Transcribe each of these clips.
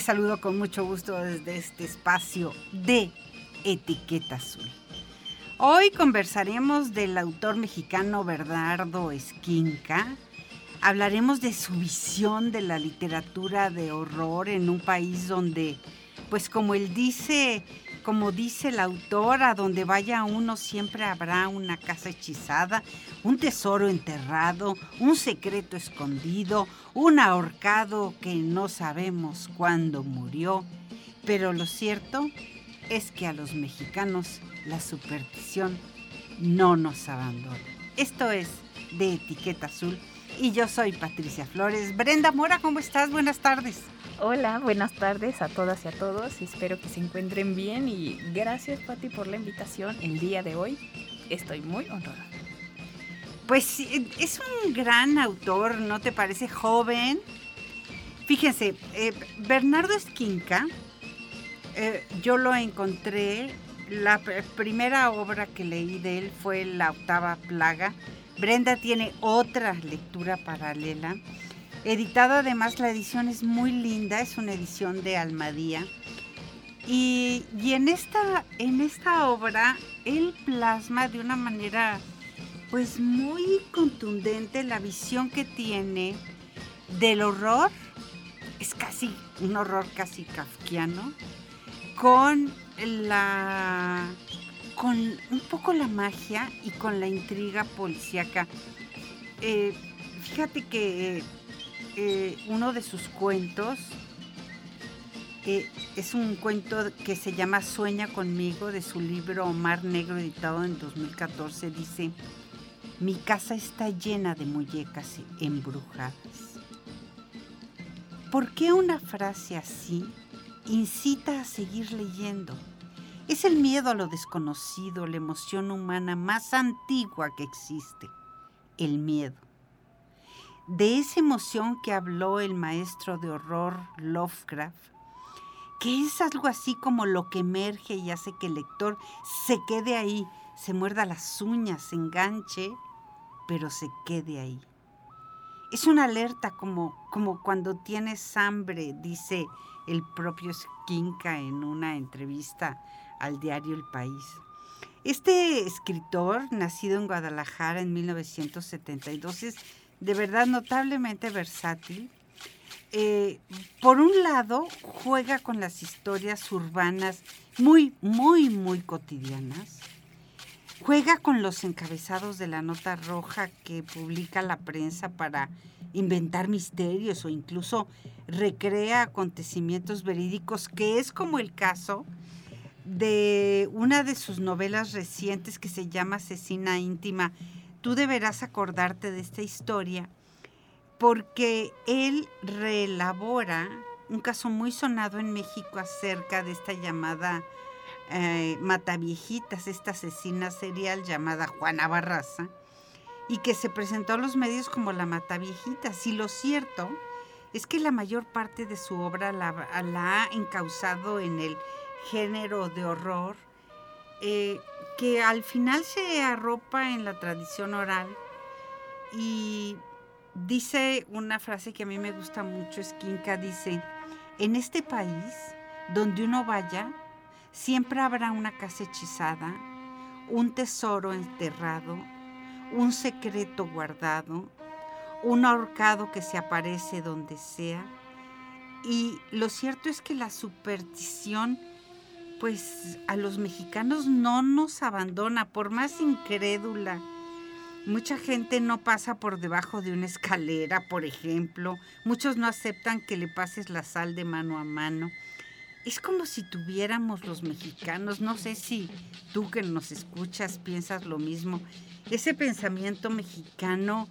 Saludo con mucho gusto desde este espacio de Etiqueta Azul. Hoy conversaremos del autor mexicano Bernardo Esquinca. Hablaremos de su visión de la literatura de horror en un país donde, pues como él dice, como dice el autor, a donde vaya uno siempre habrá una casa hechizada, un tesoro enterrado, un secreto escondido, un ahorcado que no sabemos cuándo murió. Pero lo cierto es que a los mexicanos la superstición no nos abandona. Esto es de Etiqueta Azul y yo soy Patricia Flores. Brenda Mora, ¿cómo estás? Buenas tardes. Hola, buenas tardes a todas y a todos. Espero que se encuentren bien y gracias Pati por la invitación el día de hoy. Estoy muy honrada. Pues es un gran autor, ¿no te parece joven? Fíjense, eh, Bernardo Esquinca, eh, yo lo encontré, la primera obra que leí de él fue La octava plaga. Brenda tiene otra lectura paralela. Editado además, la edición es muy linda, es una edición de Almadía. Y, y en, esta, en esta obra, él plasma de una manera pues muy contundente la visión que tiene del horror, es casi un horror casi kafkiano, con la con un poco la magia y con la intriga policíaca. Eh, fíjate que eh, uno de sus cuentos es un cuento que se llama Sueña conmigo de su libro Mar Negro editado en 2014. Dice, mi casa está llena de muñecas embrujadas. ¿Por qué una frase así incita a seguir leyendo? Es el miedo a lo desconocido, la emoción humana más antigua que existe, el miedo. De esa emoción que habló el maestro de horror Lovecraft, que es algo así como lo que emerge y hace que el lector se quede ahí, se muerda las uñas, se enganche, pero se quede ahí. Es una alerta como, como cuando tienes hambre, dice el propio Skinka en una entrevista al diario El País. Este escritor, nacido en Guadalajara en 1972, es de verdad notablemente versátil. Eh, por un lado, juega con las historias urbanas muy, muy, muy cotidianas. Juega con los encabezados de la nota roja que publica la prensa para inventar misterios o incluso recrea acontecimientos verídicos, que es como el caso de una de sus novelas recientes que se llama Asesina íntima. Tú deberás acordarte de esta historia porque él reelabora un caso muy sonado en México acerca de esta llamada eh, Mataviejitas, esta asesina serial llamada Juana Barraza, y que se presentó a los medios como la Mataviejitas. Y lo cierto es que la mayor parte de su obra la, ha encausado en el género de horror, eh, que al final se arropa en la tradición oral y dice una frase que a mí me gusta mucho, Esquinca dice, en este país, donde uno vaya, siempre habrá una casa hechizada, un tesoro enterrado, un secreto guardado, un ahorcado que se aparece donde sea. Y lo cierto es que la superstición pues a los mexicanos no nos abandona, por más incrédula. Mucha gente no pasa por debajo de una escalera, por ejemplo. Muchos no aceptan que le pases la sal de mano a mano. Es como si tuviéramos los mexicanos, no sé si tú que nos escuchas piensas lo mismo, ese pensamiento mexicano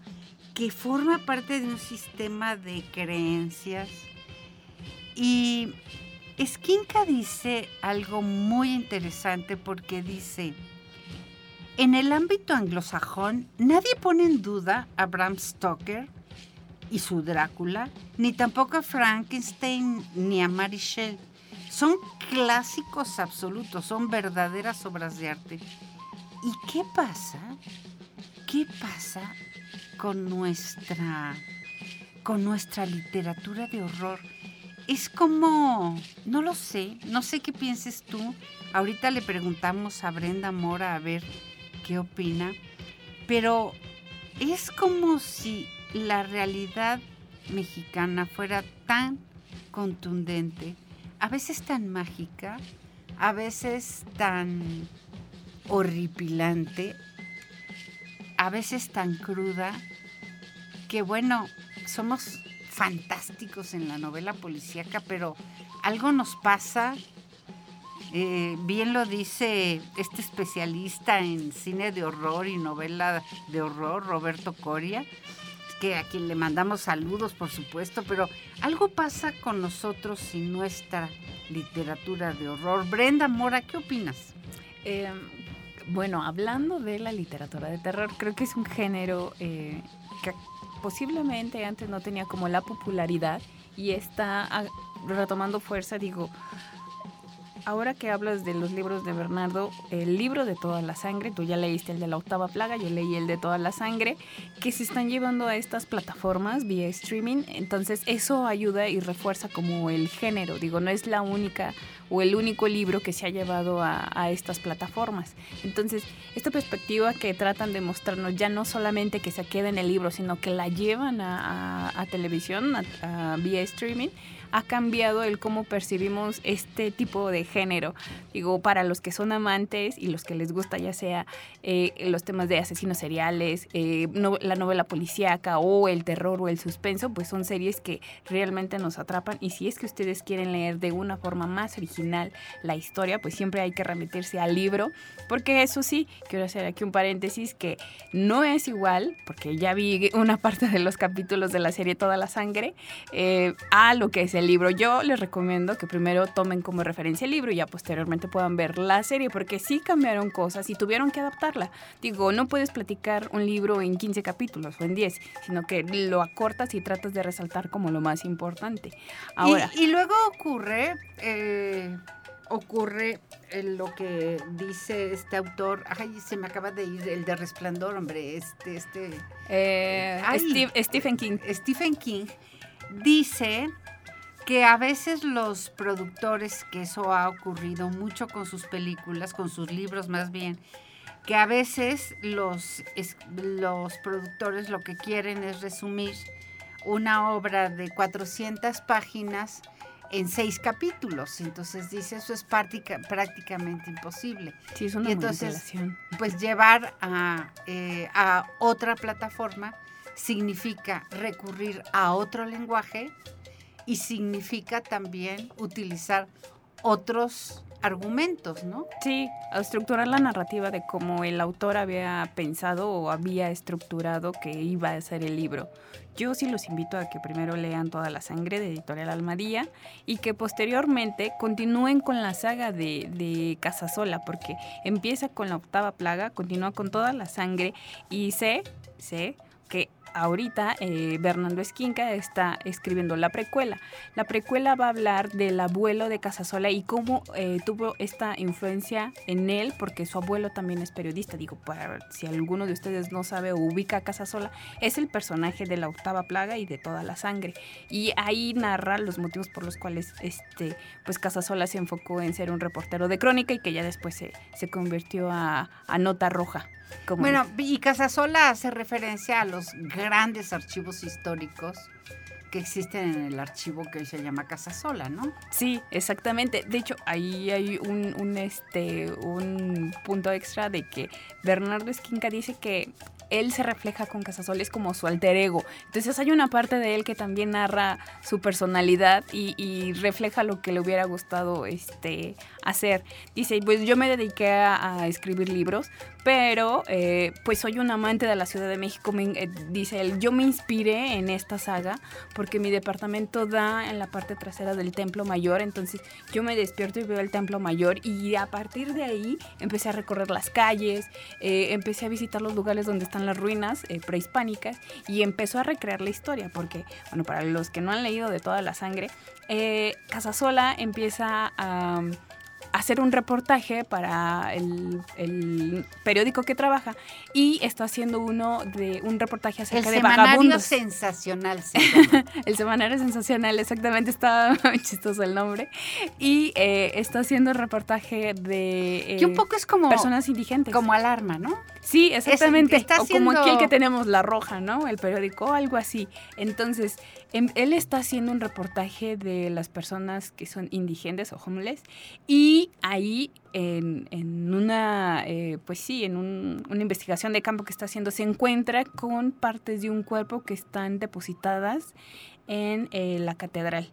que forma parte de un sistema de creencias. Y Esquinca dice algo muy interesante porque dice, en el ámbito anglosajón nadie pone en duda a Bram Stoker y su Drácula, ni tampoco a Frankenstein ni a Mary Shelley. Son clásicos absolutos, son verdaderas obras de arte. ¿Y qué pasa? ¿Qué pasa con nuestra con nuestra literatura de horror? Es como, no lo sé, no sé qué pienses tú. Ahorita le preguntamos a Brenda Mora a ver qué opina, pero es como si la realidad mexicana fuera tan contundente, a veces tan mágica, a veces tan horripilante, a veces tan cruda, que bueno, somos fantásticos en la novela policíaca, pero algo nos pasa. Eh, bien lo dice este especialista en cine de horror y novela de horror, Roberto Coria, que a quien le mandamos saludos, por supuesto, pero algo pasa con nosotros y nuestra literatura de horror. Brenda Mora, ¿qué opinas? Eh, bueno, hablando de la literatura de terror, creo que es un género eh, que posiblemente antes no tenía como la popularidad y está ah, retomando fuerza, digo, ahora que hablas de los libros de Bernardo, el libro de toda la sangre, tú ya leíste el de la octava plaga, yo leí el de toda la sangre, que se están llevando a estas plataformas vía streaming, entonces eso ayuda y refuerza como el género, digo, no es la única o el único libro que se ha llevado a, estas plataformas. Entonces, esta perspectiva que tratan de mostrarnos ya no solamente que se quede en el libro, sino que la llevan a, televisión, vía streaming, ha cambiado el cómo percibimos este tipo de género. Digo, para los que son amantes y los que les gusta ya sea eh, los temas de asesinos seriales, eh, la novela policíaca o el terror o el suspenso, pues son series que realmente nos atrapan y si es que ustedes quieren leer de una forma más original la historia, pues siempre hay que remitirse al libro, porque eso sí, quiero hacer aquí un paréntesis que no es igual, porque ya vi una parte de los capítulos de la serie Toda la Sangre, eh, a lo que el libro. Yo les recomiendo que primero tomen como referencia el libro y ya posteriormente puedan ver la serie, porque sí cambiaron cosas y tuvieron que adaptarla. Digo, no puedes platicar un libro en 15 capítulos o en 10, sino que lo acortas y tratas de resaltar como lo más importante. Ahora. Y, luego ocurre. Eh, ocurre lo que dice este autor, ay, se me acaba de ir el de Resplandor, hombre, este, este, eh, Stephen King. Stephen King dice que a veces los productores, que eso ha ocurrido mucho con sus películas, con sus libros más bien, que a veces los, los productores lo que quieren es resumir una obra de 400 páginas en seis capítulos. Entonces dice, eso es prácticamente imposible. Sí, es una y entonces, pues llevar a, eh, a otra plataforma significa recurrir a otro lenguaje y significa también utilizar otros argumentos, ¿no? Sí, estructurar la narrativa de cómo el autor había pensado o había estructurado que iba a ser el libro. Yo sí los invito a que primero lean Toda la Sangre de Editorial Almadía y que posteriormente continúen con la saga de, de Casasola, porque empieza con la octava plaga, continúa con Toda la Sangre y sé, sé que ahorita eh, Bernardo Esquinca está escribiendo la precuela. La precuela va a hablar del abuelo de Casasola y cómo eh, tuvo esta influencia en él, porque su abuelo también es periodista. Digo, para si alguno de ustedes no sabe o ubica a Casasola, es el personaje de la octava plaga y de toda la sangre. Y ahí narra los motivos por los cuales este, pues Casasola se enfocó en ser un reportero de crónica y que ya después se, se convirtió a, a nota roja bueno, y Casasola hace referencia a los grandes archivos históricos que existen en el archivo que hoy se llama Casasola, ¿no? Sí, exactamente. De hecho, ahí hay un, un, este, un punto extra de que Bernardo Esquinca dice que él se refleja con Casasola, es como su alter ego. Entonces hay una parte de él que también narra su personalidad y, refleja lo que le hubiera gustado este, hacer. Dice, pues yo me dediqué a, escribir libros, pero eh, pues soy un amante de la Ciudad de México, eh, dice él, yo me inspiré en esta saga porque mi departamento da en la parte trasera del Templo Mayor, entonces yo me despierto y veo el Templo Mayor y a partir de ahí empecé a recorrer las calles, eh, empecé a visitar los lugares donde están las ruinas prehispánicas y empezó a recrear la historia, porque, bueno, para los que no han leído de toda la sangre, Casasola empieza a hacer un reportaje para el, periódico que trabaja y está haciendo uno de un reportaje acerca de vagabundos. sensacional. el semanario sensacional, exactamente, está chistoso el nombre. Y eh, está haciendo el reportaje de... que un poco es como... Personas indigentes. Como alarma, ¿no? Sí, exactamente. o como aquí el que tenemos La Roja, ¿no? El periódico, algo así. Entonces, em, él está haciendo un reportaje de las personas que son indigentes o homeless y ahí en, una, eh, pues sí, en una investigación de campo que está haciendo, se encuentra con partes de un cuerpo que están depositadas en eh, la catedral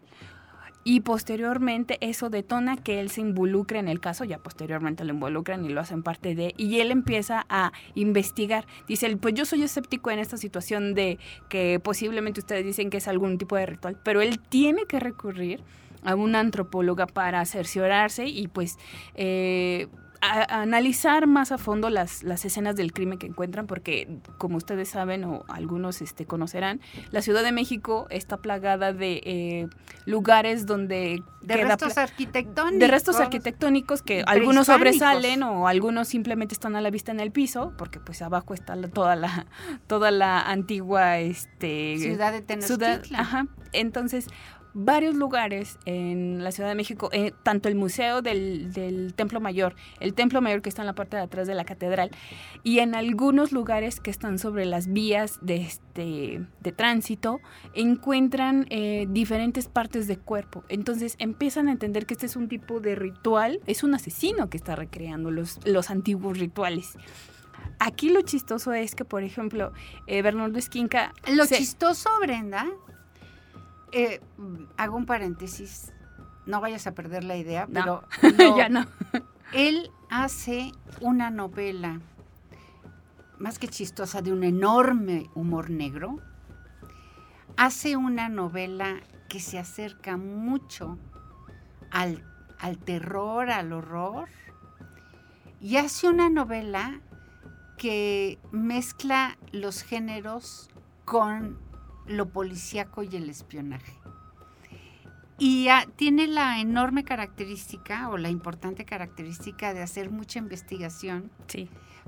y posteriormente eso detona que él se involucre en el caso, ya posteriormente lo involucran y lo hacen parte de, y él empieza a investigar. Dice, pues yo soy escéptico en esta situación de que posiblemente ustedes dicen que es algún tipo de ritual, pero él tiene que recurrir a una antropóloga para cerciorarse y pues eh, analizar más a fondo las, las escenas del crimen que encuentran, porque como ustedes saben o algunos este, conocerán, la Ciudad de México está plagada de eh, lugares donde... De restos arquitectónicos. De restos arquitectónicos que algunos sobresalen o algunos simplemente están a la vista en el piso, porque pues abajo está toda la toda la antigua este, ciudad de Tenochtitlan. ajá. Entonces, varios lugares en la Ciudad de México, eh, tanto el Museo del, Templo Mayor, el Templo Mayor que está en la parte de atrás de la catedral, y en algunos lugares que están sobre las vías de, este, de tránsito, encuentran eh, diferentes partes de cuerpo. Entonces empiezan a entender que este es un tipo de ritual, es un asesino que está recreando los, los antiguos rituales. Aquí lo chistoso es que, por ejemplo, eh, Bernardo Esquinca... Lo chistoso, Brenda, eh, hago un paréntesis, no vayas a perder la idea, pero ya no. él hace una novela más que chistosa de un enorme humor negro. Hace una novela que se acerca mucho al, al terror, al horror, y hace una novela que mezcla los géneros con lo policíaco y el espionaje. Y tiene la enorme característica o la importante característica de hacer mucha investigación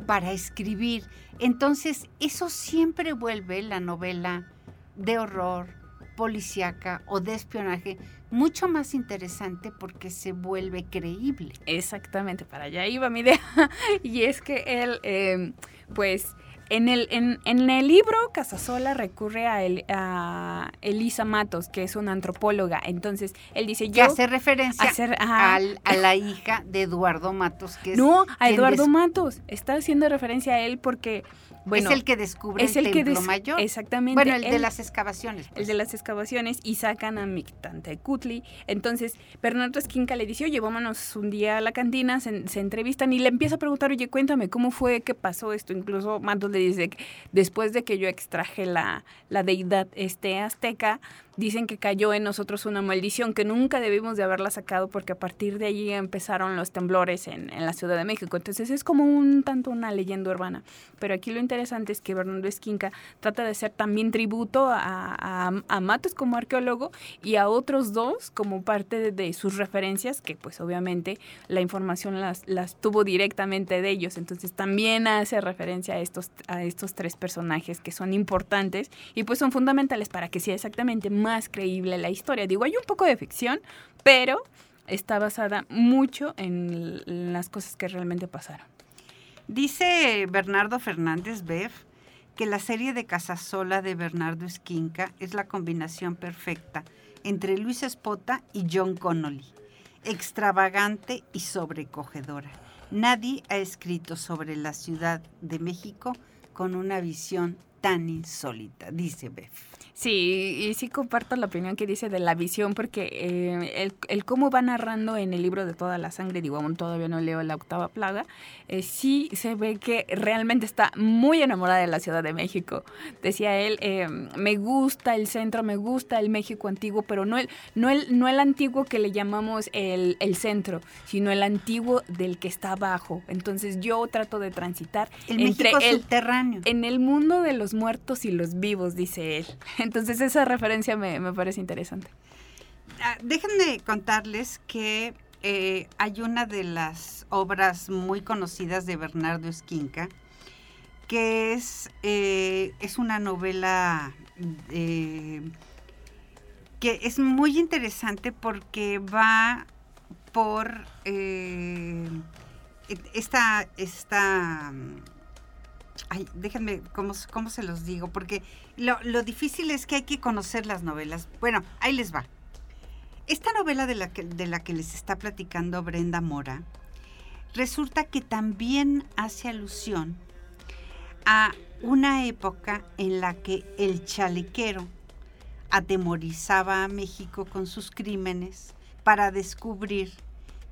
para escribir. Entonces, eso siempre vuelve la novela de horror, policíaca o de espionaje mucho más interesante porque se vuelve creíble. Exactamente, para allá iba mi idea. y es que él, eh, pues, en el, en, en el libro, Casasola recurre a, el, a, Elisa Matos, que es una antropóloga. Entonces, él dice, yo... Que hace referencia a, la hija de Eduardo Matos, que es... No, a Eduardo Matos. Está haciendo referencia a él porque es el que descubre es el, Templo Mayor. Exactamente. Bueno, el, de las excavaciones. El de las excavaciones y sacan a Cutli. Entonces, Bernardo Esquinca le dice, oye, vámonos un día a la cantina, se, entrevistan y le empieza a preguntar, oye, cuéntame, ¿cómo fue, qué pasó esto? Incluso Matos le dice, que después de que yo extraje la, la deidad este azteca, dicen que cayó en nosotros una maldición que nunca debimos de haberla sacado porque a partir de allí empezaron los temblores en, la Ciudad de México. Entonces es como un tanto una leyenda urbana. Pero aquí lo interesante es que Bernardo Esquinca trata de hacer también tributo a, a, Matos como arqueólogo y a otros dos como parte de, sus referencias, que pues obviamente la información las, las tuvo directamente de ellos. Entonces también hace referencia a estos, a estos tres personajes que son importantes y pues son fundamentales para que sea exactamente más creíble la historia. Digo, hay un poco de ficción, pero está basada mucho en las cosas que realmente pasaron. Dice Bernardo Fernández Beff que la serie de Casasola de Bernardo Esquinca es la combinación perfecta entre Luis Espota y John Connolly, extravagante y sobrecogedora. Nadie ha escrito sobre la Ciudad de México con una visión tan insólita, dice Beth. Sí, y sí comparto la opinión que dice de la visión, porque eh, el, cómo va narrando en el libro de toda la sangre, digo, aún todavía no leo la octava plaga, eh, sí se ve que realmente está muy enamorada de la Ciudad de México. Decía él, eh, me gusta el centro, me gusta el México antiguo, pero no el, no el, no el antiguo que le llamamos el, el centro, sino el antiguo del que está abajo. Entonces yo trato de transitar el entre México el subterráneo. En el mundo de los muertos y los vivos, dice él. Entonces esa referencia me, parece interesante. Ah, déjenme contarles que eh, hay una de las obras muy conocidas de Bernardo Esquinca, que es, eh, es una novela eh, que es muy interesante porque va por esta, esta Ay, déjenme, ¿cómo, ¿cómo, se los digo? Porque lo, difícil es que hay que conocer las novelas. Bueno, ahí les va. Esta novela de la, que, de la que les está platicando Brenda Mora, resulta que también hace alusión a una época en la que el chalequero atemorizaba a México con sus crímenes para descubrir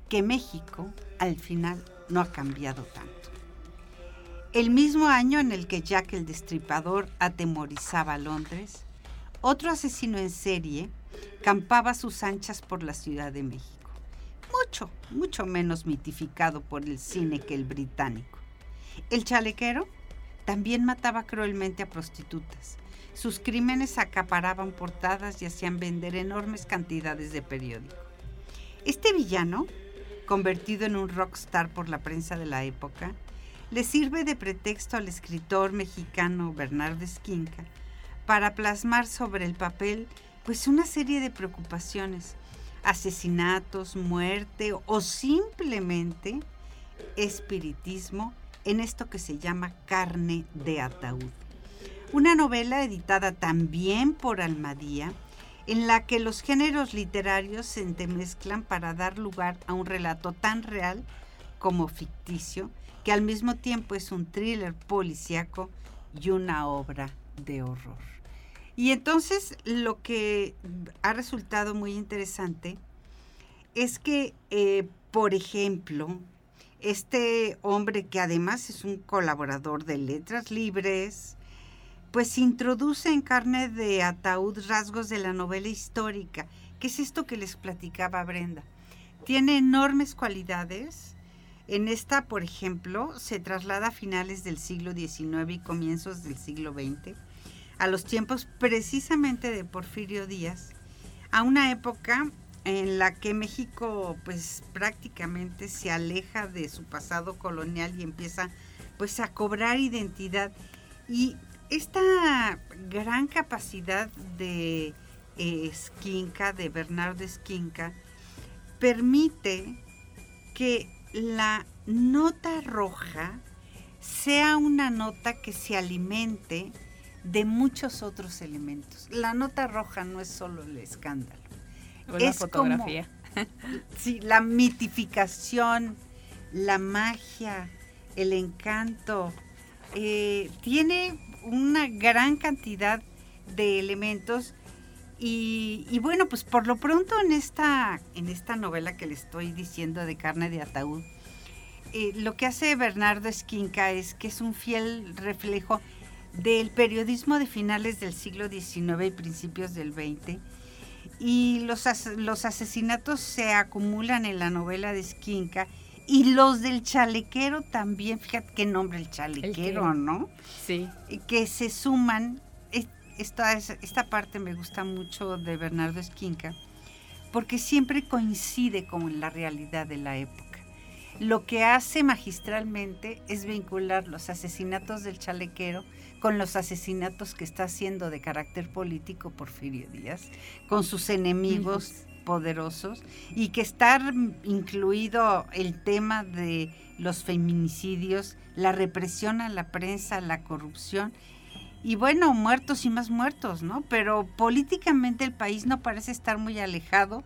que México al final no ha cambiado tanto. El mismo año en el que Jack el Destripador atemorizaba a Londres, otro asesino en serie campaba sus anchas por la Ciudad de México. Mucho, mucho menos mitificado por el cine que el británico. El chalequero también mataba cruelmente a prostitutas. Sus crímenes acaparaban portadas y hacían vender enormes cantidades de periódico. Este villano, convertido en un rockstar por la prensa de la época, le sirve de pretexto al escritor mexicano Bernardo Esquinca para plasmar sobre el papel pues una serie de preocupaciones, asesinatos, muerte o simplemente espiritismo en esto que se llama carne de ataúd. Una novela editada también por Almadía, en la que los géneros literarios se entremezclan para dar lugar a un relato tan real como ficticio que al mismo tiempo es un thriller policíaco y una obra de horror. Y entonces lo que ha resultado muy interesante es que, eh, por ejemplo, este hombre que además es un colaborador de Letras Libres, pues introduce en carne de ataúd rasgos de la novela histórica, que es esto que les platicaba Brenda. Tiene enormes cualidades, en esta, por ejemplo, se traslada a finales del siglo XIX y comienzos del siglo XX, a los tiempos precisamente de Porfirio Díaz, a una época en la que México pues prácticamente se aleja de su pasado colonial y empieza pues a cobrar identidad. Y esta gran capacidad de Esquinca, de Bernardo Esquinca, permite que la nota roja sea una nota que se alimente de muchos otros elementos. La nota roja no es solo el escándalo. es fotografía. sí, la mitificación, la magia, el encanto. Eh, tiene una gran cantidad de elementos y, bueno, pues por lo pronto en esta, en esta novela que le estoy diciendo de carne de ataúd, eh, lo que hace Bernardo Esquinca es que es un fiel reflejo del periodismo de finales del siglo XIX y principios del XX. Y los, los asesinatos se acumulan en la novela de Esquinca y los del chalequero también, fíjate qué nombre el chalequero, ¿no? Sí. Que se suman esta, esta parte me gusta mucho de Bernardo Esquinca, porque siempre coincide con la realidad de la época. Lo que hace magistralmente es vincular los asesinatos del chalequero con los asesinatos que está haciendo de carácter político Porfirio Díaz, con sus enemigos poderosos, y que está incluido el tema de los feminicidios, la represión a la prensa, la corrupción y bueno, muertos y más muertos, ¿no? Pero políticamente el país no parece estar muy alejado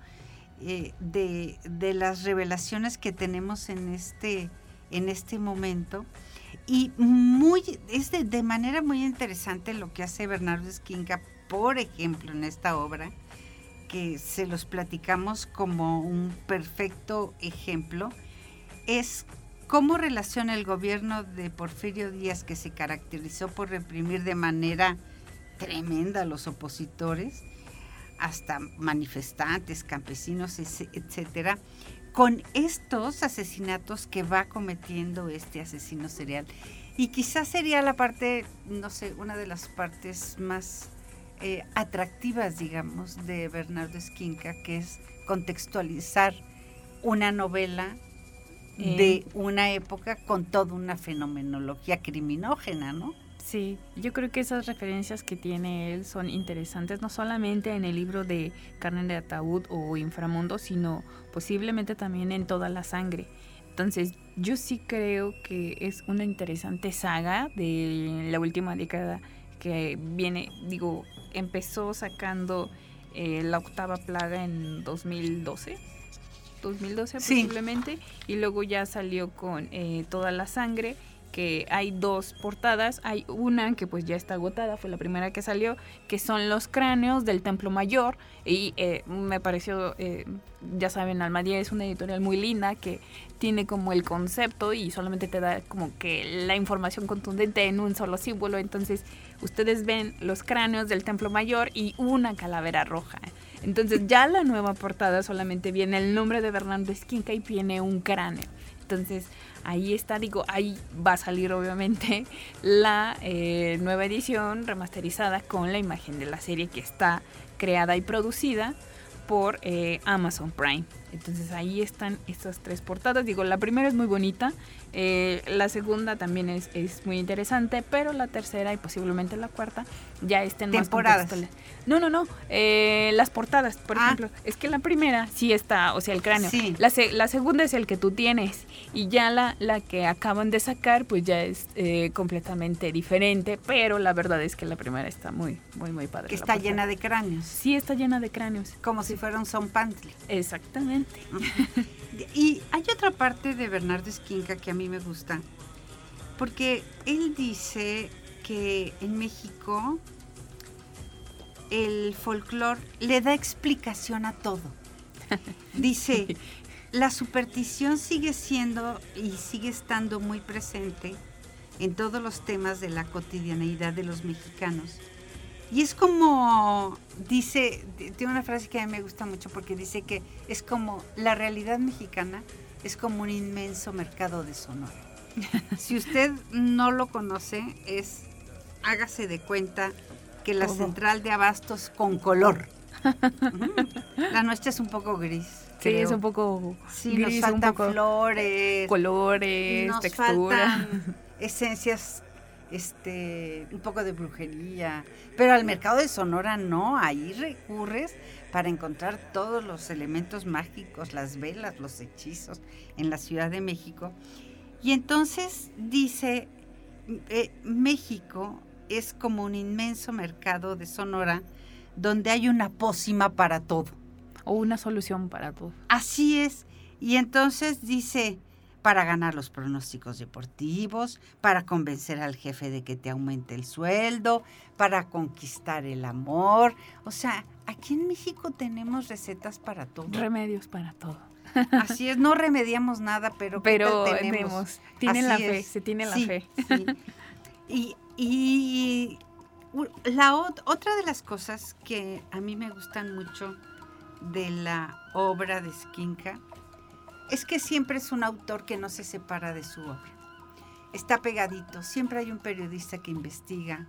eh, de, las revelaciones que tenemos en este, en este momento. Y muy, es de, de manera muy interesante lo que hace Bernardo Esquinca, por ejemplo, en esta obra, que se los platicamos como un perfecto ejemplo, es cómo relaciona el gobierno de Porfirio Díaz, que se caracterizó por reprimir de manera tremenda a los opositores, hasta manifestantes, campesinos, etcétera, con estos asesinatos que va cometiendo este asesino serial. Y quizás sería la parte, no sé, una de las partes más eh, atractivas, digamos, de Bernardo Esquinca, que es contextualizar una novela de una época con toda una fenomenología criminógena, ¿no? Sí, yo creo que esas referencias que tiene él son interesantes, no solamente en el libro de Carne de Ataúd o Inframundo, sino posiblemente también en toda la sangre. Entonces, yo sí creo que es una interesante saga de la última década que viene, digo, empezó sacando eh, la octava plaga en 2012. 2012 posiblemente, y luego ya salió con eh, toda la sangre que hay dos portadas. Hay una que pues ya está agotada, fue la primera que salió, que son los cráneos del Templo Mayor. Y eh, me pareció, eh, ya saben, Almadía es una editorial muy linda que tiene como el concepto y solamente te da como que la información contundente en un solo símbolo. Entonces ustedes ven los cráneos del Templo Mayor y una calavera roja. Entonces ya la nueva portada solamente viene el nombre de Bernardo Esquinca y viene un cráneo. Entonces ahí está, digo, ahí va a salir obviamente la eh, nueva edición remasterizada con la imagen de la serie que está creada y producida por eh, Amazon Prime. Entonces ahí están estas tres portadas. Digo, la primera es muy bonita, eh, la segunda también es, es, muy interesante, pero la tercera y posiblemente la cuarta ya estén Temporadas. más No, no, no. Eh, las portadas, por ah. ejemplo. Es que la primera sí está, o sea, el cráneo. La, la, segunda es el que tú tienes. Y ya la, la que acaban de sacar, pues ya es eh, completamente diferente. Pero la verdad es que la primera está muy, muy, muy padre. Que está llena de cráneos. Sí, está llena de cráneos. Como si fuera un son pantle. Y hay otra parte de Bernardo Esquinca que a mí me gusta, porque él dice que en México el folclore le da explicación a todo. Dice, la superstición sigue siendo y sigue estando muy presente en todos los temas de la cotidianeidad de los mexicanos. Y es como, dice, tiene una frase que a mí me gusta mucho porque dice que es como la realidad mexicana es como un inmenso mercado de Sonora. si usted no lo conoce, es, hágase de cuenta que la central de abastos con color. la nuestra es un poco gris. Sí, es un poco sí, nos faltan flores, colores, nos textura. esencias este, un poco de brujería, pero al mercado de Sonora no, ahí recurres para encontrar todos los elementos mágicos, las velas, los hechizos en la Ciudad de México. Y entonces dice, eh, México es como un inmenso mercado de Sonora donde hay una pócima para todo. O una solución para todo. Así es. Y entonces dice, para ganar los pronósticos deportivos, para convencer al jefe de que te aumente el sueldo, para conquistar el amor. O sea, aquí en México tenemos recetas para todo. Remedios para todo. Así es, no remediamos nada, pero pero tenemos. Tienen la fe, se tiene la fe. Y, y la otra de las cosas que a mí me gustan mucho de la obra de Skinka es que siempre es un autor que no se separa de su obra. Está pegadito, siempre hay un periodista que investiga,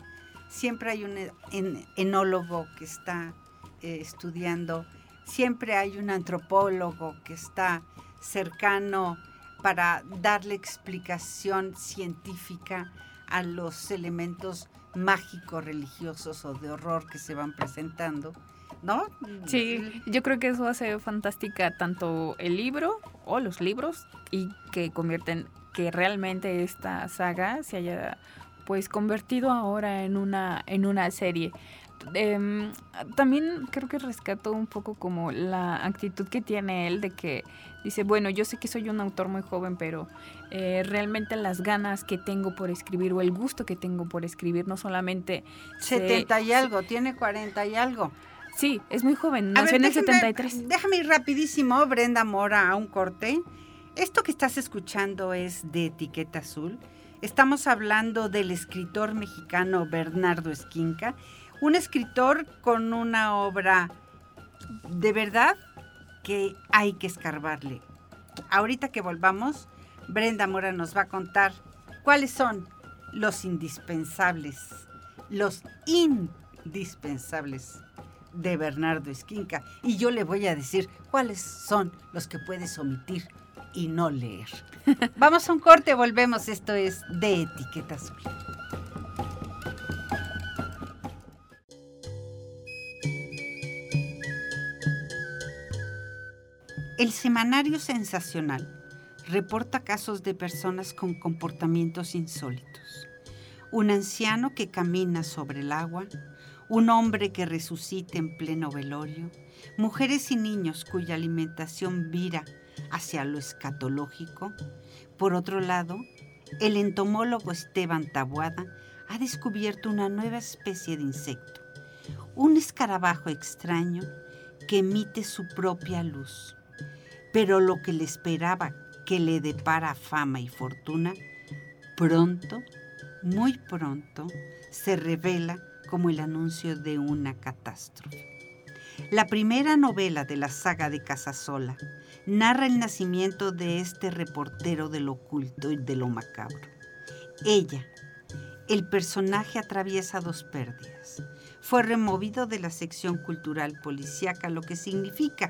siempre hay un enólogo que está eh, estudiando, siempre hay un antropólogo que está cercano para darle explicación científica a los elementos mágicos, religiosos o de horror que se van presentando. ¿No? Sí, yo creo que eso hace fantástica tanto el libro o los libros y que convierten que realmente esta saga se haya pues convertido ahora en una en una serie em, también creo que rescato un poco como la actitud que tiene él de que dice, bueno, yo sé que soy un autor muy joven, pero eh, realmente las ganas que tengo por escribir o el gusto que tengo por escribir no solamente... 70 y algo, tiene 40 y algo. Sí, es muy joven, nació en el 73. Déjame ir rapidísimo, Brenda Mora, a un corte. Esto que estás escuchando es de Etiqueta Azul. Estamos hablando del escritor mexicano Bernardo Esquinca, un escritor con una obra de verdad que hay que escarbarle. Ahorita que volvamos, Brenda Mora nos va a contar cuáles son los indispensables, los indispensables de Bernardo Esquinca. Y yo le voy a decir cuáles son los que puedes omitir y no leer. Vamos a un corte, volvemos. Esto es de Etiqueta Azul. El semanario sensacional reporta casos de personas con comportamientos insólitos. Un anciano que camina sobre el agua, un hombre que resucita en pleno velorio, mujeres y niños cuya alimentación vira hacia lo escatológico. Por otro lado, el entomólogo Esteban Tabuada ha descubierto una nueva especie de insecto, un escarabajo extraño que emite su propia luz pero lo que le esperaba que le depara fama y fortuna, pronto, muy pronto, se revela como el anuncio de una catástrofe. La primera novela de la saga de Casasola narra el nacimiento de este reportero del oculto y de lo macabro. Ella, el personaje atraviesa dos pérdidas. Fue removido de la sección cultural policíaca, lo que significa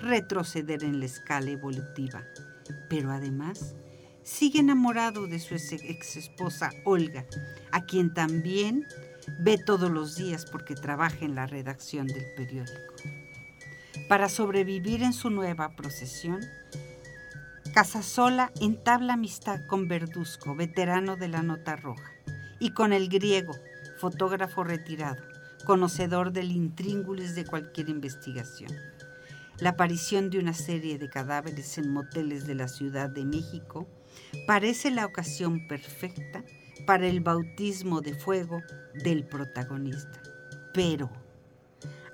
retroceder en la escala evolutiva, pero además sigue enamorado de su ex esposa Olga, a quien también ve todos los días porque trabaja en la redacción del periódico. Para sobrevivir en su nueva procesión, Casasola entabla amistad con Verduzco, veterano de la nota roja, y con el griego, fotógrafo retirado, conocedor del intríngulis de cualquier investigación. La aparición de una serie de cadáveres en moteles de la Ciudad de México parece la ocasión perfecta para el bautismo de fuego del protagonista. Pero,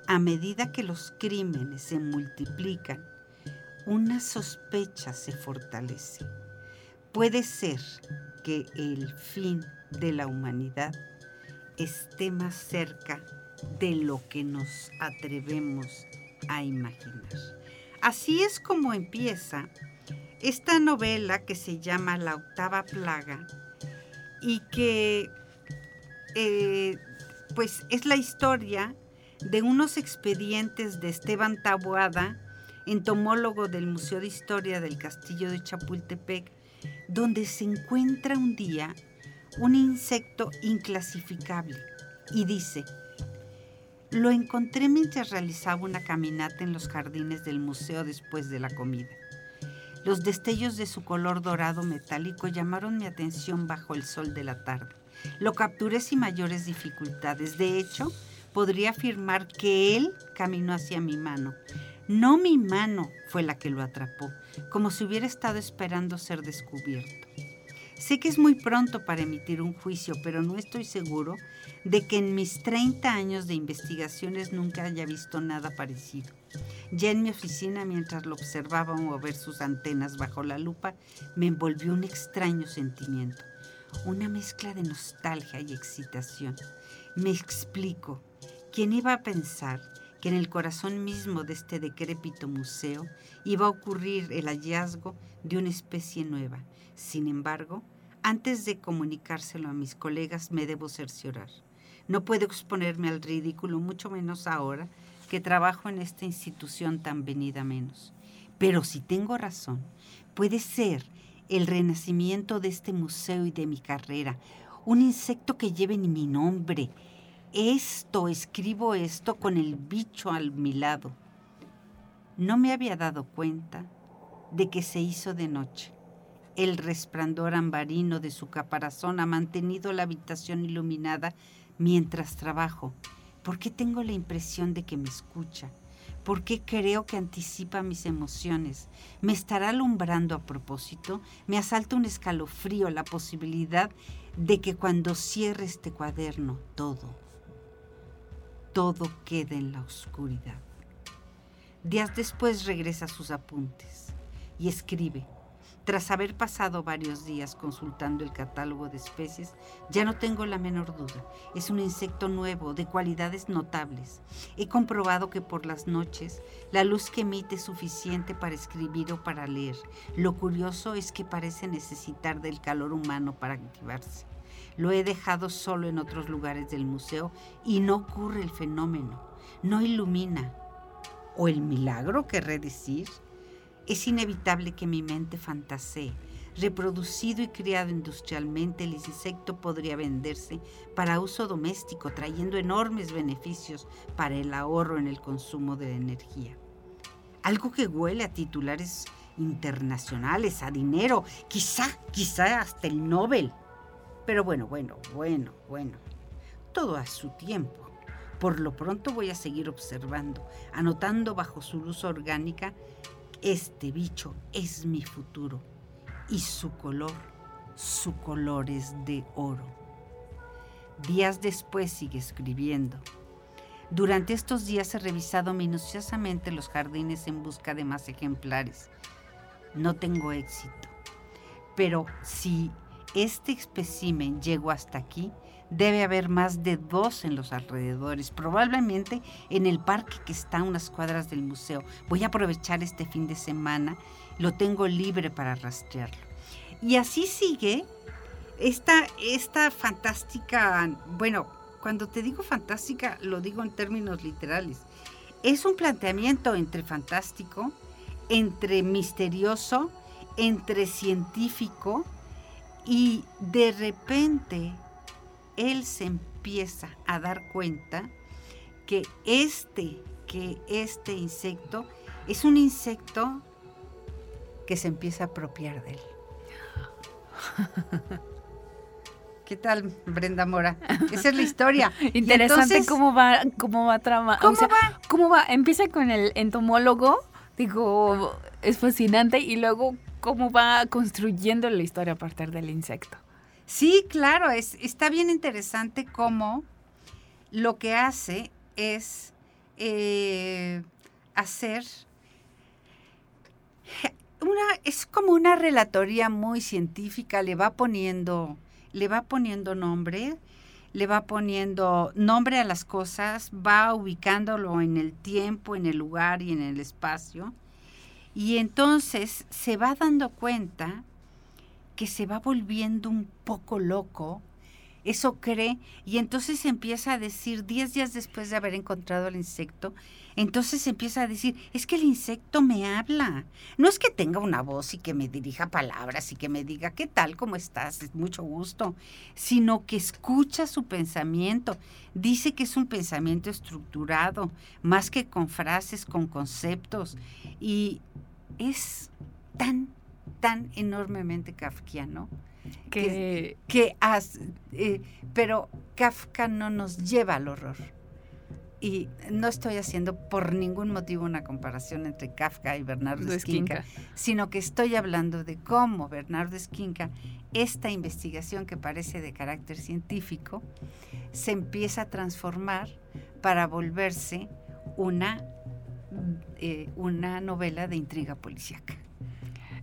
a medida que los crímenes se multiplican, una sospecha se fortalece. Puede ser que el fin de la humanidad esté más cerca de lo que nos atrevemos a imaginar. Así es como empieza esta novela que se llama La octava plaga y que eh, pues es la historia de unos expedientes de Esteban Taboada, entomólogo del Museo de Historia del Castillo de Chapultepec, donde se encuentra un día un insecto inclasificable y dice, lo encontré mientras realizaba una caminata en los jardines del museo después de la comida. Los destellos de su color dorado metálico llamaron mi atención bajo el sol de la tarde. Lo capturé sin mayores dificultades. De hecho, podría afirmar que él caminó hacia mi mano. No mi mano fue la que lo atrapó, como si hubiera estado esperando ser descubierto. Sé que es muy pronto para emitir un juicio, pero no estoy seguro de que en mis 30 años de investigaciones nunca haya visto nada parecido. Ya en mi oficina, mientras lo observaba mover sus antenas bajo la lupa, me envolvió un extraño sentimiento, una mezcla de nostalgia y excitación. Me explico, ¿quién iba a pensar que en el corazón mismo de este decrépito museo iba a ocurrir el hallazgo de una especie nueva? Sin embargo, antes de comunicárselo a mis colegas me debo cerciorar. No puedo exponerme al ridículo, mucho menos ahora que trabajo en esta institución tan venida menos. Pero si tengo razón, puede ser el renacimiento de este museo y de mi carrera, un insecto que lleve mi nombre. Esto, escribo esto con el bicho al mi lado. No me había dado cuenta de que se hizo de noche. El resplandor ambarino de su caparazón ha mantenido la habitación iluminada mientras trabajo, ¿Por qué tengo la impresión de que me escucha? ¿Por qué creo que anticipa mis emociones? ¿Me estará alumbrando a propósito? Me asalta un escalofrío la posibilidad de que cuando cierre este cuaderno todo, todo quede en la oscuridad. Días después regresa a sus apuntes y escribe tras haber pasado varios días consultando el catálogo de especies, ya no tengo la menor duda. Es un insecto nuevo, de cualidades notables. He comprobado que por las noches la luz que emite es suficiente para escribir o para leer. Lo curioso es que parece necesitar del calor humano para activarse. Lo he dejado solo en otros lugares del museo y no ocurre el fenómeno. No ilumina. O el milagro, querré decir. Es inevitable que mi mente fantasee. Reproducido y criado industrialmente, el insecto podría venderse para uso doméstico, trayendo enormes beneficios para el ahorro en el consumo de energía. Algo que huele a titulares internacionales, a dinero, quizá, quizá hasta el Nobel. Pero bueno, bueno, bueno, bueno. Todo a su tiempo. Por lo pronto voy a seguir observando, anotando bajo su luz orgánica este bicho es mi futuro y su color, su color es de oro. Días después sigue escribiendo. Durante estos días he revisado minuciosamente los jardines en busca de más ejemplares. No tengo éxito. Pero si este espécimen llegó hasta aquí, debe haber más de dos en los alrededores, probablemente en el parque que está a unas cuadras del museo. Voy a aprovechar este fin de semana, lo tengo libre para rastrearlo. Y así sigue esta, esta fantástica, bueno, cuando te digo fantástica, lo digo en términos literales. Es un planteamiento entre fantástico, entre misterioso, entre científico y de repente él se empieza a dar cuenta que este, que este insecto es un insecto que se empieza a apropiar de él. ¿Qué tal, Brenda Mora? Esa es la historia. Interesante cómo va, cómo va trama. ¿Cómo va? ¿Cómo va? Empieza con el entomólogo, digo, es fascinante, y luego cómo va construyendo la historia a partir del insecto. Sí, claro, es, está bien interesante cómo lo que hace es eh, hacer una, es como una relatoría muy científica, le va poniendo, le va poniendo nombre, le va poniendo nombre a las cosas, va ubicándolo en el tiempo, en el lugar y en el espacio. Y entonces se va dando cuenta que se va volviendo un poco loco, eso cree, y entonces empieza a decir, diez días después de haber encontrado el insecto, entonces empieza a decir, es que el insecto me habla. No es que tenga una voz y que me dirija palabras y que me diga, ¿qué tal? ¿Cómo estás? Es mucho gusto. Sino que escucha su pensamiento. Dice que es un pensamiento estructurado, más que con frases, con conceptos. Y es tan tan enormemente kafkiano que, que, eh, pero Kafka no nos lleva al horror. Y no estoy haciendo por ningún motivo una comparación entre Kafka y Bernardo Esquinca, sino que estoy hablando de cómo Bernardo Esquinca, esta investigación que parece de carácter científico, se empieza a transformar para volverse una, eh, una novela de intriga policíaca.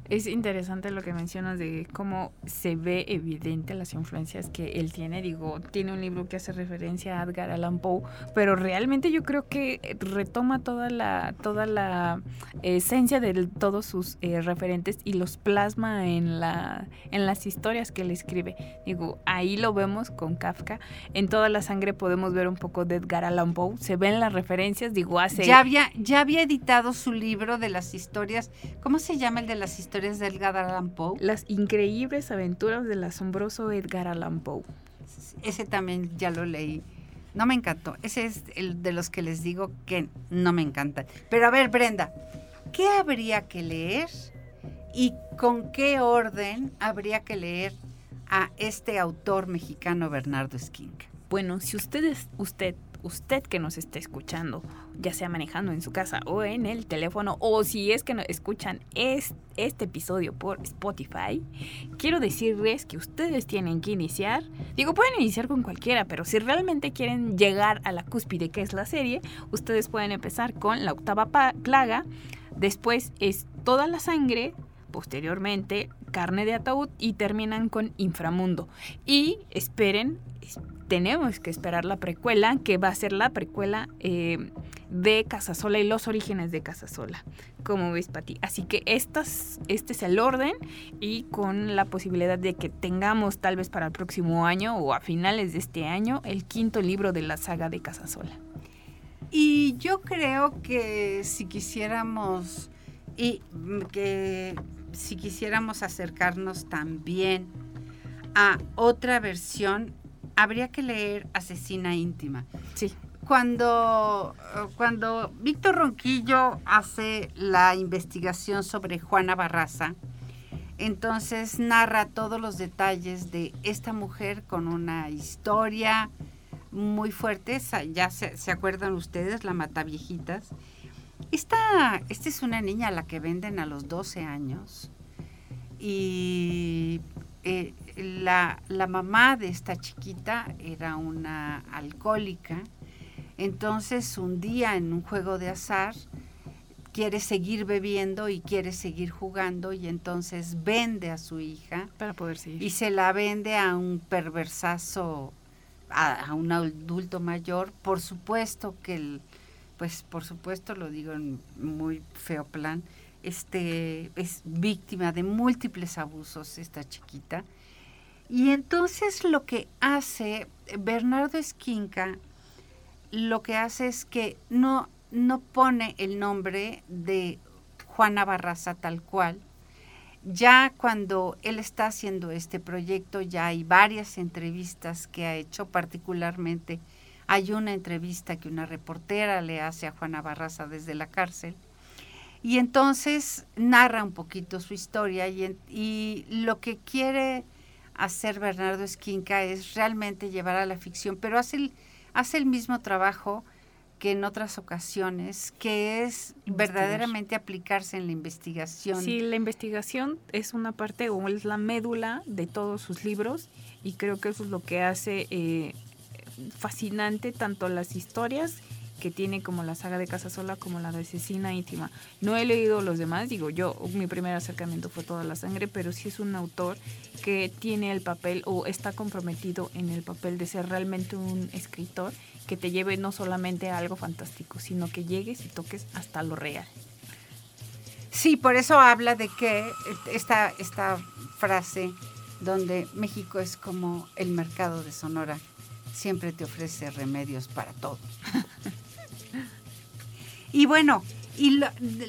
Es interesante lo que mencionas de cómo se ve evidente las influencias que él tiene. Digo, tiene un libro que hace referencia a Edgar Allan Poe, pero realmente yo creo que retoma toda la, toda la esencia de todos sus eh, referentes y los plasma en, la, en las historias que él escribe. Digo, ahí lo vemos con Kafka. En toda la sangre podemos ver un poco de Edgar Allan Poe. Se ven las referencias, digo, hace... Ya había, ya había editado su libro de las historias. ¿Cómo se llama el de las historias? Historias de Edgar Allan Poe. Las increíbles aventuras del asombroso Edgar Allan Poe. Ese también ya lo leí. No me encantó. Ese es el de los que les digo que no me encanta. Pero a ver, Brenda, ¿qué habría que leer y con qué orden habría que leer a este autor mexicano Bernardo Esquinca? Bueno, si ustedes, usted usted que nos esté escuchando, ya sea manejando en su casa o en el teléfono, o si es que escuchan este episodio por Spotify, quiero decirles que ustedes tienen que iniciar, digo, pueden iniciar con cualquiera, pero si realmente quieren llegar a la cúspide que es la serie, ustedes pueden empezar con la octava plaga, después es toda la sangre, posteriormente carne de ataúd y terminan con inframundo. Y esperen, tenemos que esperar la precuela, que va a ser la precuela eh, de Casasola y los orígenes de Casasola, como ves, Pati. Así que este es el orden y con la posibilidad de que tengamos tal vez para el próximo año o a finales de este año el quinto libro de la saga de Casasola. Y yo creo que si quisiéramos y que si quisiéramos acercarnos también a otra versión, habría que leer Asesina íntima. Sí. Cuando, cuando Víctor Ronquillo hace la investigación sobre Juana Barraza, entonces narra todos los detalles de esta mujer con una historia muy fuerte. Ya se, se acuerdan ustedes, la Mataviejitas. Esta, esta es una niña a la que venden a los 12 años y eh, la, mamá de esta chiquita era una alcohólica. Entonces un día en un juego de azar quiere seguir bebiendo y quiere seguir jugando y entonces vende a su hija para poder seguir y se la vende a un perversazo a, un adulto mayor por supuesto que el, pues por supuesto lo digo en muy feo plan este, es víctima de múltiples abusos esta chiquita. Y entonces lo que hace Bernardo Esquinca, lo que hace es que no, no pone el nombre de Juana Barraza tal cual. Ya cuando él está haciendo este proyecto, ya hay varias entrevistas que ha hecho, particularmente hay una entrevista que una reportera le hace a Juana Barraza desde la cárcel y entonces narra un poquito su historia y, lo que quiere hacer Bernardo Esquinca es realmente llevar a la ficción, pero hace el, hace el mismo trabajo que en otras ocasiones, que es verdaderamente aplicarse en la investigación. Sí, la investigación es una parte o es la médula de todos sus libros y creo que eso es lo que hace eh, fascinante tanto las historias que tiene como la saga de Casa Sola como la de Asesina Íntima. No he leído los demás, digo yo, mi primer acercamiento fue Toda la Sangre, pero sí es un autor que tiene el papel o está comprometido en el papel de ser realmente un escritor que te lleve no solamente a algo fantástico, sino que llegues y toques hasta lo real. Sí, por eso habla de que esta, esta frase donde México es como el mercado de Sonora, siempre te ofrece remedios para todo. Y bueno, y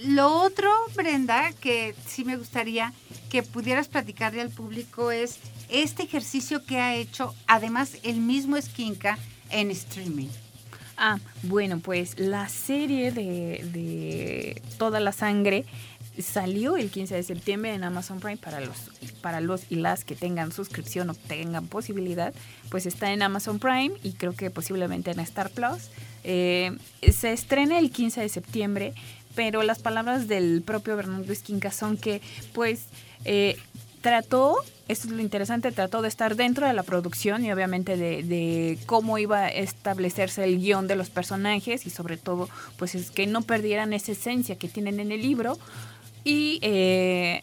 lo, otro, Brenda, que sí me gustaría que pudieras platicarle al público es este ejercicio que ha hecho, además, el mismo Esquinca en streaming. Ah, bueno, pues la serie de, de Toda la Sangre salió el 15 de septiembre en Amazon Prime para los, para los y las que tengan suscripción o tengan posibilidad, pues está en Amazon Prime y creo que posiblemente en Star Plus. Eh, se estrena el 15 de septiembre, pero las palabras del propio Bernardo Esquinca son que pues eh, trató, esto es lo interesante, trató de estar dentro de la producción y obviamente de, cómo iba a establecerse el guion de los personajes y sobre todo pues es que no perdieran esa esencia que tienen en el libro, y eh,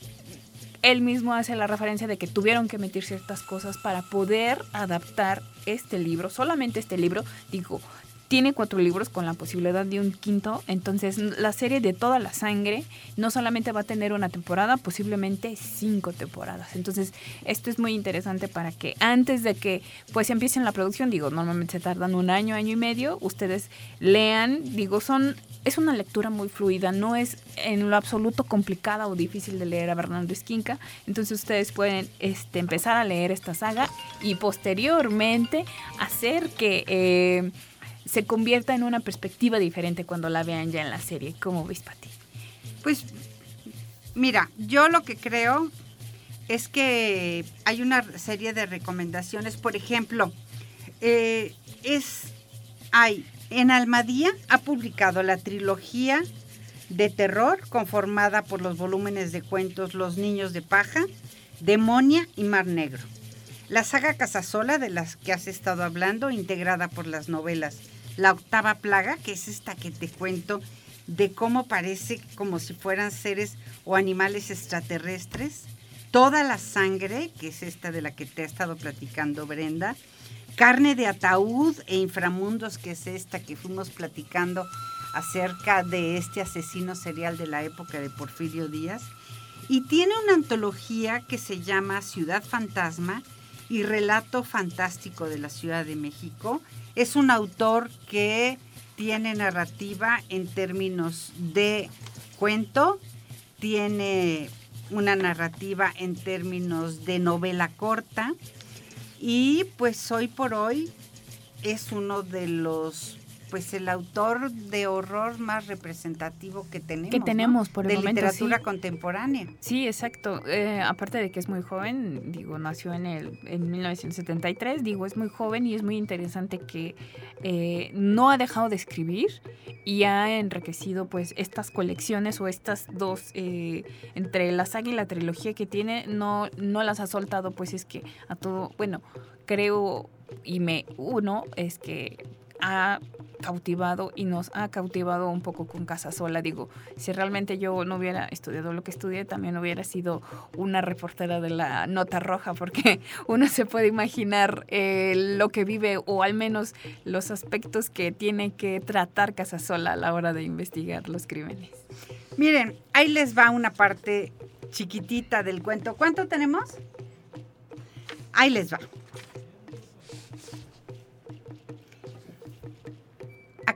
él mismo hace la referencia de que tuvieron que meter ciertas cosas para poder adaptar este libro, solamente este libro, digo, tiene cuatro libros con la posibilidad de un quinto, entonces la serie de toda la sangre no solamente va a tener una temporada, posiblemente cinco temporadas. Entonces esto es muy interesante para que antes de que pues empiecen la producción, digo, normalmente se tardan un año, año y medio, ustedes lean, digo, son es una lectura muy fluida, no es en lo absoluto complicada o difícil de leer a Bernardo Esquinca. Entonces ustedes pueden este, empezar a leer esta saga y posteriormente hacer que eh, se convierta en una perspectiva diferente cuando la vean ya en la serie. ¿Cómo ves, Pati? Pues mira, yo lo que creo es que hay una serie de recomendaciones. Por ejemplo, eh, es hay En Almadía ha publicado la trilogía de terror conformada por los volúmenes de cuentos Los Niños de Paja, Demonia y Mar Negro. La saga Casasola, de las que has estado hablando, integrada por las novelas La Octava Plaga, que es esta que te cuento, de cómo parece como si fueran seres o animales extraterrestres. Toda la sangre, que es esta de la que te ha estado platicando Brenda. Carne de ataúd e inframundos, que es esta que fuimos platicando acerca de este asesino serial de la época de Porfirio Díaz. Y tiene una antología que se llama Ciudad Fantasma y Relato Fantástico de la Ciudad de México. Es un autor que tiene narrativa en términos de cuento, tiene una narrativa en términos de novela corta y pues hoy por hoy es uno de los pues el autor de horror más representativo que tenemos. Que tenemos por el de momento, literatura contemporánea. Sí, exacto. Eh, aparte de que es muy joven, digo, nació en el en 1973, digo, es muy joven y es muy interesante que eh, no ha dejado de escribir y ha enriquecido pues estas colecciones o estas dos eh, entre la saga y la trilogía que tiene no no las ha soltado pues es que a todo bueno creo y me uno es que ha cautivado y nos ha cautivado un poco con Casa Sola. Digo, si realmente yo no hubiera estudiado lo que estudié, también hubiera sido una reportera de la Nota Roja, porque uno se puede imaginar eh, lo que vive o al menos los aspectos que tiene que tratar Casa Sola a la hora de investigar los crímenes. Miren, ahí les va una parte chiquitita del cuento. ¿Cuánto tenemos? Ahí les va.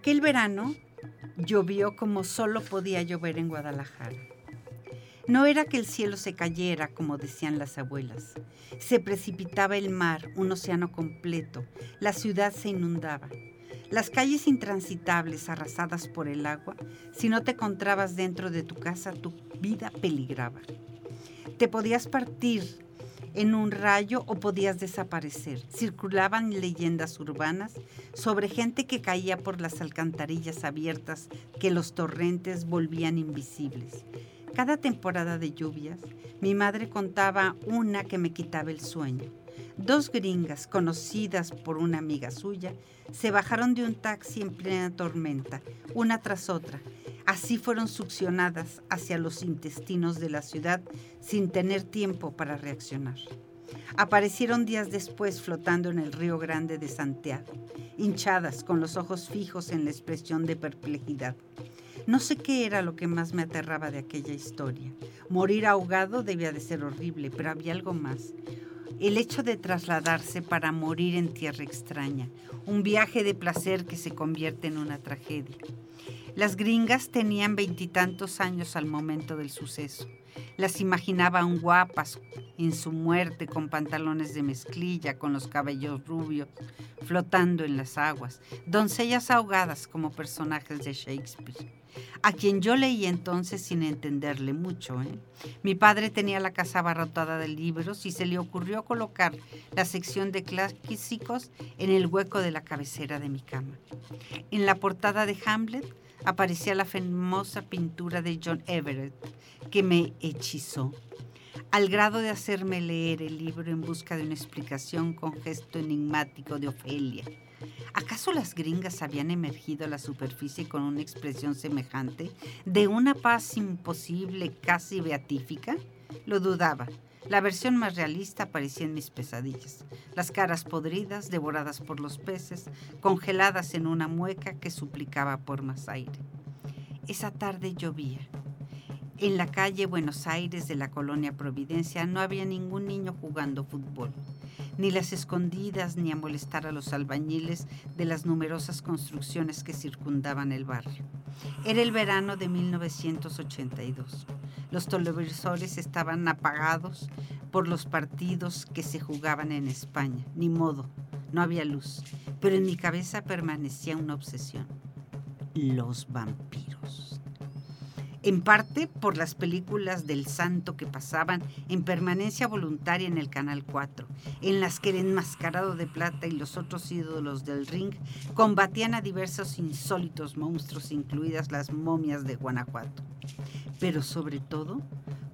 Aquel verano llovió como solo podía llover en Guadalajara. No era que el cielo se cayera, como decían las abuelas. Se precipitaba el mar, un océano completo. La ciudad se inundaba. Las calles intransitables, arrasadas por el agua, si no te encontrabas dentro de tu casa, tu vida peligraba. Te podías partir en un rayo o podías desaparecer. Circulaban leyendas urbanas sobre gente que caía por las alcantarillas abiertas que los torrentes volvían invisibles. Cada temporada de lluvias, mi madre contaba una que me quitaba el sueño. Dos gringas, conocidas por una amiga suya, se bajaron de un taxi en plena tormenta, una tras otra. Así fueron succionadas hacia los intestinos de la ciudad sin tener tiempo para reaccionar. Aparecieron días después flotando en el río Grande de Santiago, hinchadas con los ojos fijos en la expresión de perplejidad. No sé qué era lo que más me aterraba de aquella historia. Morir ahogado debía de ser horrible, pero había algo más. El hecho de trasladarse para morir en tierra extraña, un viaje de placer que se convierte en una tragedia. Las gringas tenían veintitantos años al momento del suceso. Las imaginaban guapas en su muerte con pantalones de mezclilla, con los cabellos rubios, flotando en las aguas, doncellas ahogadas como personajes de Shakespeare, a quien yo leí entonces sin entenderle mucho. ¿eh? Mi padre tenía la casa abarrotada de libros y se le ocurrió colocar la sección de clásicos en el hueco de la cabecera de mi cama. En la portada de Hamlet aparecía la famosa pintura de John Everett, que me hechizó, al grado de hacerme leer el libro en busca de una explicación con gesto enigmático de Ofelia. ¿Acaso las gringas habían emergido a la superficie con una expresión semejante, de una paz imposible, casi beatífica? Lo dudaba. La versión más realista aparecía en mis pesadillas. Las caras podridas, devoradas por los peces, congeladas en una mueca que suplicaba por más aire. Esa tarde llovía. En la calle Buenos Aires de la colonia Providencia no había ningún niño jugando fútbol, ni las escondidas ni a molestar a los albañiles de las numerosas construcciones que circundaban el barrio. Era el verano de 1982. Los televisores estaban apagados por los partidos que se jugaban en España. Ni modo, no había luz, pero en mi cabeza permanecía una obsesión. Los vampiros. En parte por las películas del santo que pasaban en permanencia voluntaria en el Canal 4, en las que el enmascarado de plata y los otros ídolos del ring combatían a diversos insólitos monstruos, incluidas las momias de Guanajuato. Pero sobre todo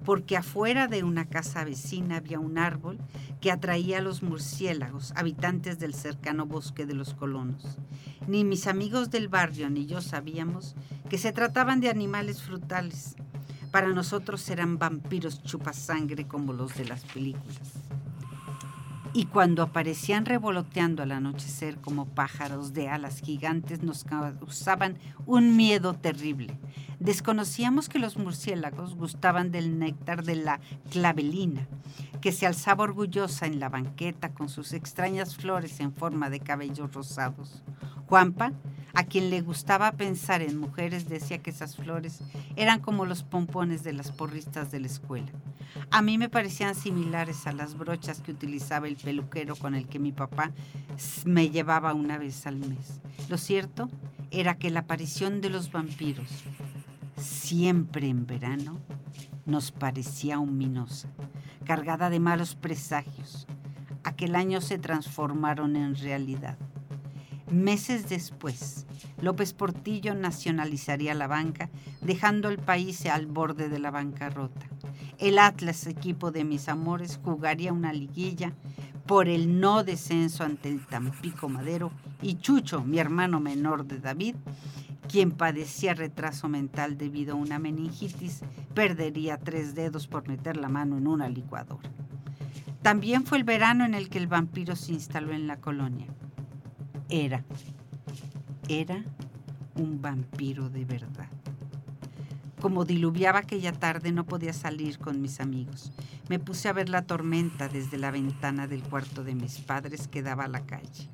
porque afuera de una casa vecina había un árbol que atraía a los murciélagos, habitantes del cercano bosque de los colonos. Ni mis amigos del barrio ni yo sabíamos que se trataban de animales frutales. Para nosotros eran vampiros chupasangre como los de las películas y cuando aparecían revoloteando al anochecer como pájaros de alas gigantes nos causaban un miedo terrible. Desconocíamos que los murciélagos gustaban del néctar de la clavelina, que se alzaba orgullosa en la banqueta con sus extrañas flores en forma de cabellos rosados. Juanpa, a quien le gustaba pensar en mujeres, decía que esas flores eran como los pompones de las porristas de la escuela. A mí me parecían similares a las brochas que utilizaba el peluquero con el que mi papá me llevaba una vez al mes. Lo cierto era que la aparición de los vampiros, siempre en verano, nos parecía ominosa, cargada de malos presagios. Aquel año se transformaron en realidad. Meses después, López Portillo nacionalizaría la banca, dejando el país al borde de la bancarrota. El Atlas, equipo de mis amores, jugaría una liguilla por el no descenso ante el Tampico Madero y Chucho, mi hermano menor de David, quien padecía retraso mental debido a una meningitis, perdería tres dedos por meter la mano en una licuadora. También fue el verano en el que el vampiro se instaló en la colonia. Era, era un vampiro de verdad. Como diluviaba aquella tarde no podía salir con mis amigos. Me puse a ver la tormenta desde la ventana del cuarto de mis padres que daba a la calle.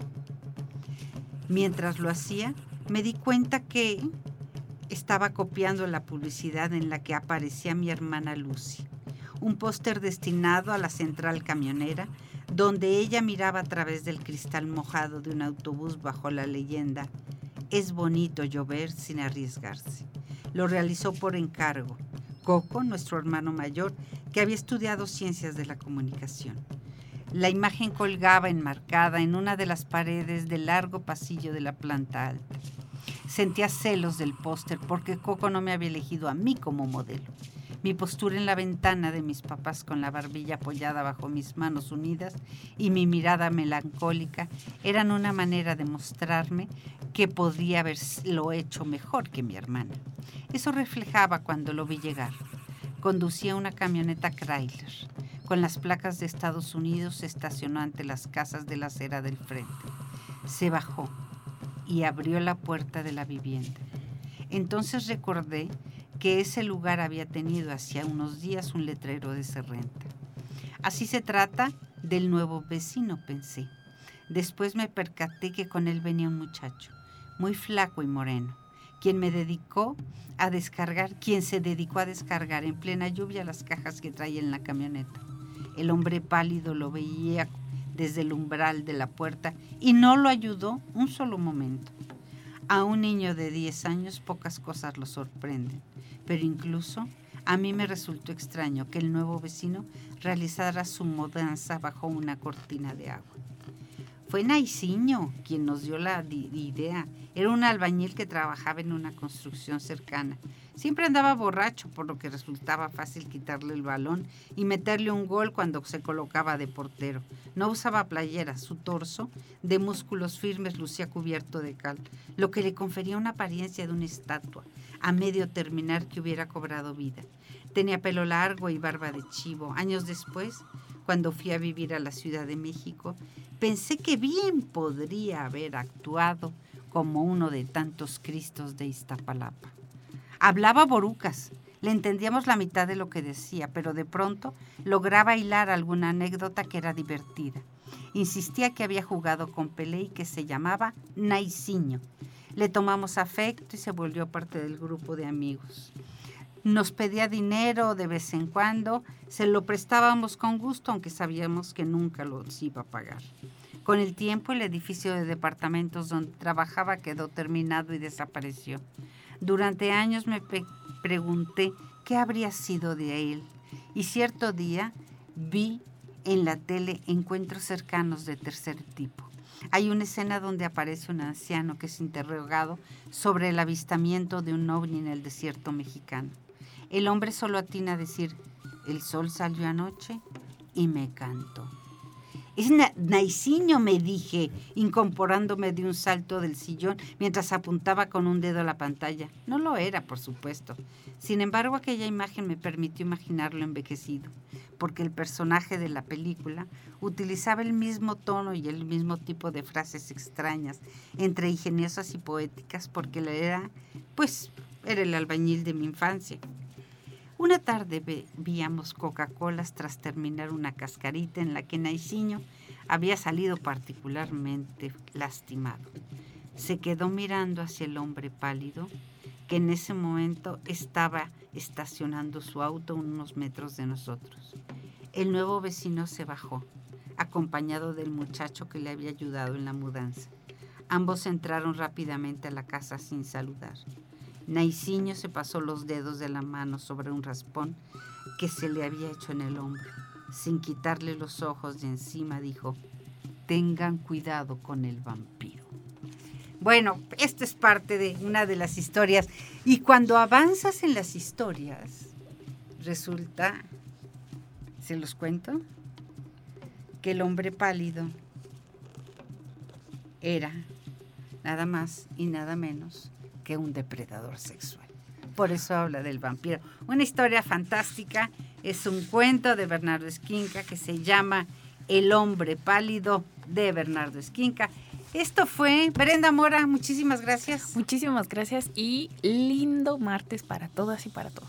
Mientras lo hacía, me di cuenta que estaba copiando la publicidad en la que aparecía mi hermana Lucy, un póster destinado a la central camionera donde ella miraba a través del cristal mojado de un autobús bajo la leyenda Es bonito llover sin arriesgarse. Lo realizó por encargo. Coco, nuestro hermano mayor, que había estudiado ciencias de la comunicación. La imagen colgaba enmarcada en una de las paredes del largo pasillo de la planta alta. Sentía celos del póster porque Coco no me había elegido a mí como modelo. Mi postura en la ventana de mis papás con la barbilla apoyada bajo mis manos unidas y mi mirada melancólica eran una manera de mostrarme que podría haberlo hecho mejor que mi hermana. Eso reflejaba cuando lo vi llegar. Conducía una camioneta Chrysler. Con las placas de Estados Unidos se estacionó ante las casas de la acera del frente. Se bajó y abrió la puerta de la vivienda. Entonces recordé que ese lugar había tenido hacía unos días un letrero de serrenta. Así se trata del nuevo vecino, pensé. Después me percaté que con él venía un muchacho, muy flaco y moreno, quien me dedicó a descargar, quien se dedicó a descargar en plena lluvia las cajas que traía en la camioneta. El hombre pálido lo veía desde el umbral de la puerta y no lo ayudó un solo momento. A un niño de 10 años pocas cosas lo sorprenden, pero incluso a mí me resultó extraño que el nuevo vecino realizara su mudanza bajo una cortina de agua. Fue Naiciño quien nos dio la idea. Era un albañil que trabajaba en una construcción cercana. Siempre andaba borracho, por lo que resultaba fácil quitarle el balón y meterle un gol cuando se colocaba de portero. No usaba playera, su torso, de músculos firmes, lucía cubierto de cal, lo que le confería una apariencia de una estatua, a medio terminar que hubiera cobrado vida. Tenía pelo largo y barba de chivo. Años después, cuando fui a vivir a la Ciudad de México, pensé que bien podría haber actuado como uno de tantos Cristos de Iztapalapa. Hablaba borucas, le entendíamos la mitad de lo que decía, pero de pronto lograba hilar alguna anécdota que era divertida. Insistía que había jugado con Pelé y que se llamaba Naiciño. Le tomamos afecto y se volvió parte del grupo de amigos. Nos pedía dinero de vez en cuando, se lo prestábamos con gusto, aunque sabíamos que nunca lo iba a pagar. Con el tiempo, el edificio de departamentos donde trabajaba quedó terminado y desapareció. Durante años me pregunté qué habría sido de él y cierto día vi en la tele encuentros cercanos de tercer tipo. Hay una escena donde aparece un anciano que es interrogado sobre el avistamiento de un ovni en el desierto mexicano. El hombre solo atina a decir, el sol salió anoche y me cantó. Es Naiciño, me dije, incorporándome de un salto del sillón mientras apuntaba con un dedo a la pantalla. No lo era, por supuesto. Sin embargo, aquella imagen me permitió imaginarlo envejecido, porque el personaje de la película utilizaba el mismo tono y el mismo tipo de frases extrañas, entre ingeniosas y poéticas, porque era, pues, era el albañil de mi infancia. Una tarde bebíamos Coca-Colas tras terminar una cascarita en la que Naiciño había salido particularmente lastimado. Se quedó mirando hacia el hombre pálido que en ese momento estaba estacionando su auto unos metros de nosotros. El nuevo vecino se bajó, acompañado del muchacho que le había ayudado en la mudanza. Ambos entraron rápidamente a la casa sin saludar. Naiciño se pasó los dedos de la mano sobre un raspón que se le había hecho en el hombro. Sin quitarle los ojos de encima, dijo, tengan cuidado con el vampiro. Bueno, esta es parte de una de las historias. Y cuando avanzas en las historias, resulta, ¿se los cuento? Que el hombre pálido era nada más y nada menos que un depredador sexual. Por eso habla del vampiro. Una historia fantástica. Es un cuento de Bernardo Esquinca que se llama El hombre pálido de Bernardo Esquinca. Esto fue Brenda Mora, muchísimas gracias. Muchísimas gracias y lindo martes para todas y para todos.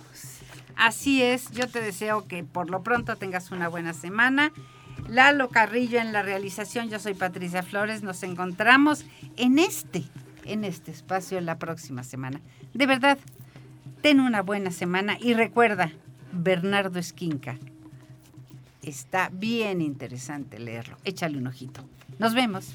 Así es, yo te deseo que por lo pronto tengas una buena semana. Lalo Carrillo en la realización, yo soy Patricia Flores, nos encontramos en este en este espacio la próxima semana. De verdad, ten una buena semana y recuerda, Bernardo Esquinca. Está bien interesante leerlo. Échale un ojito. Nos vemos.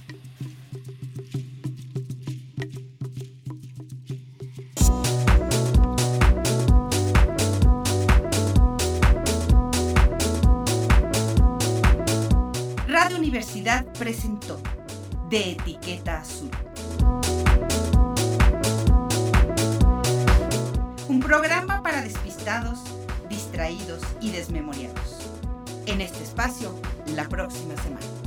Radio Universidad presentó De Etiqueta Azul. Programa para despistados, distraídos y desmemoriados. En este espacio, la próxima semana.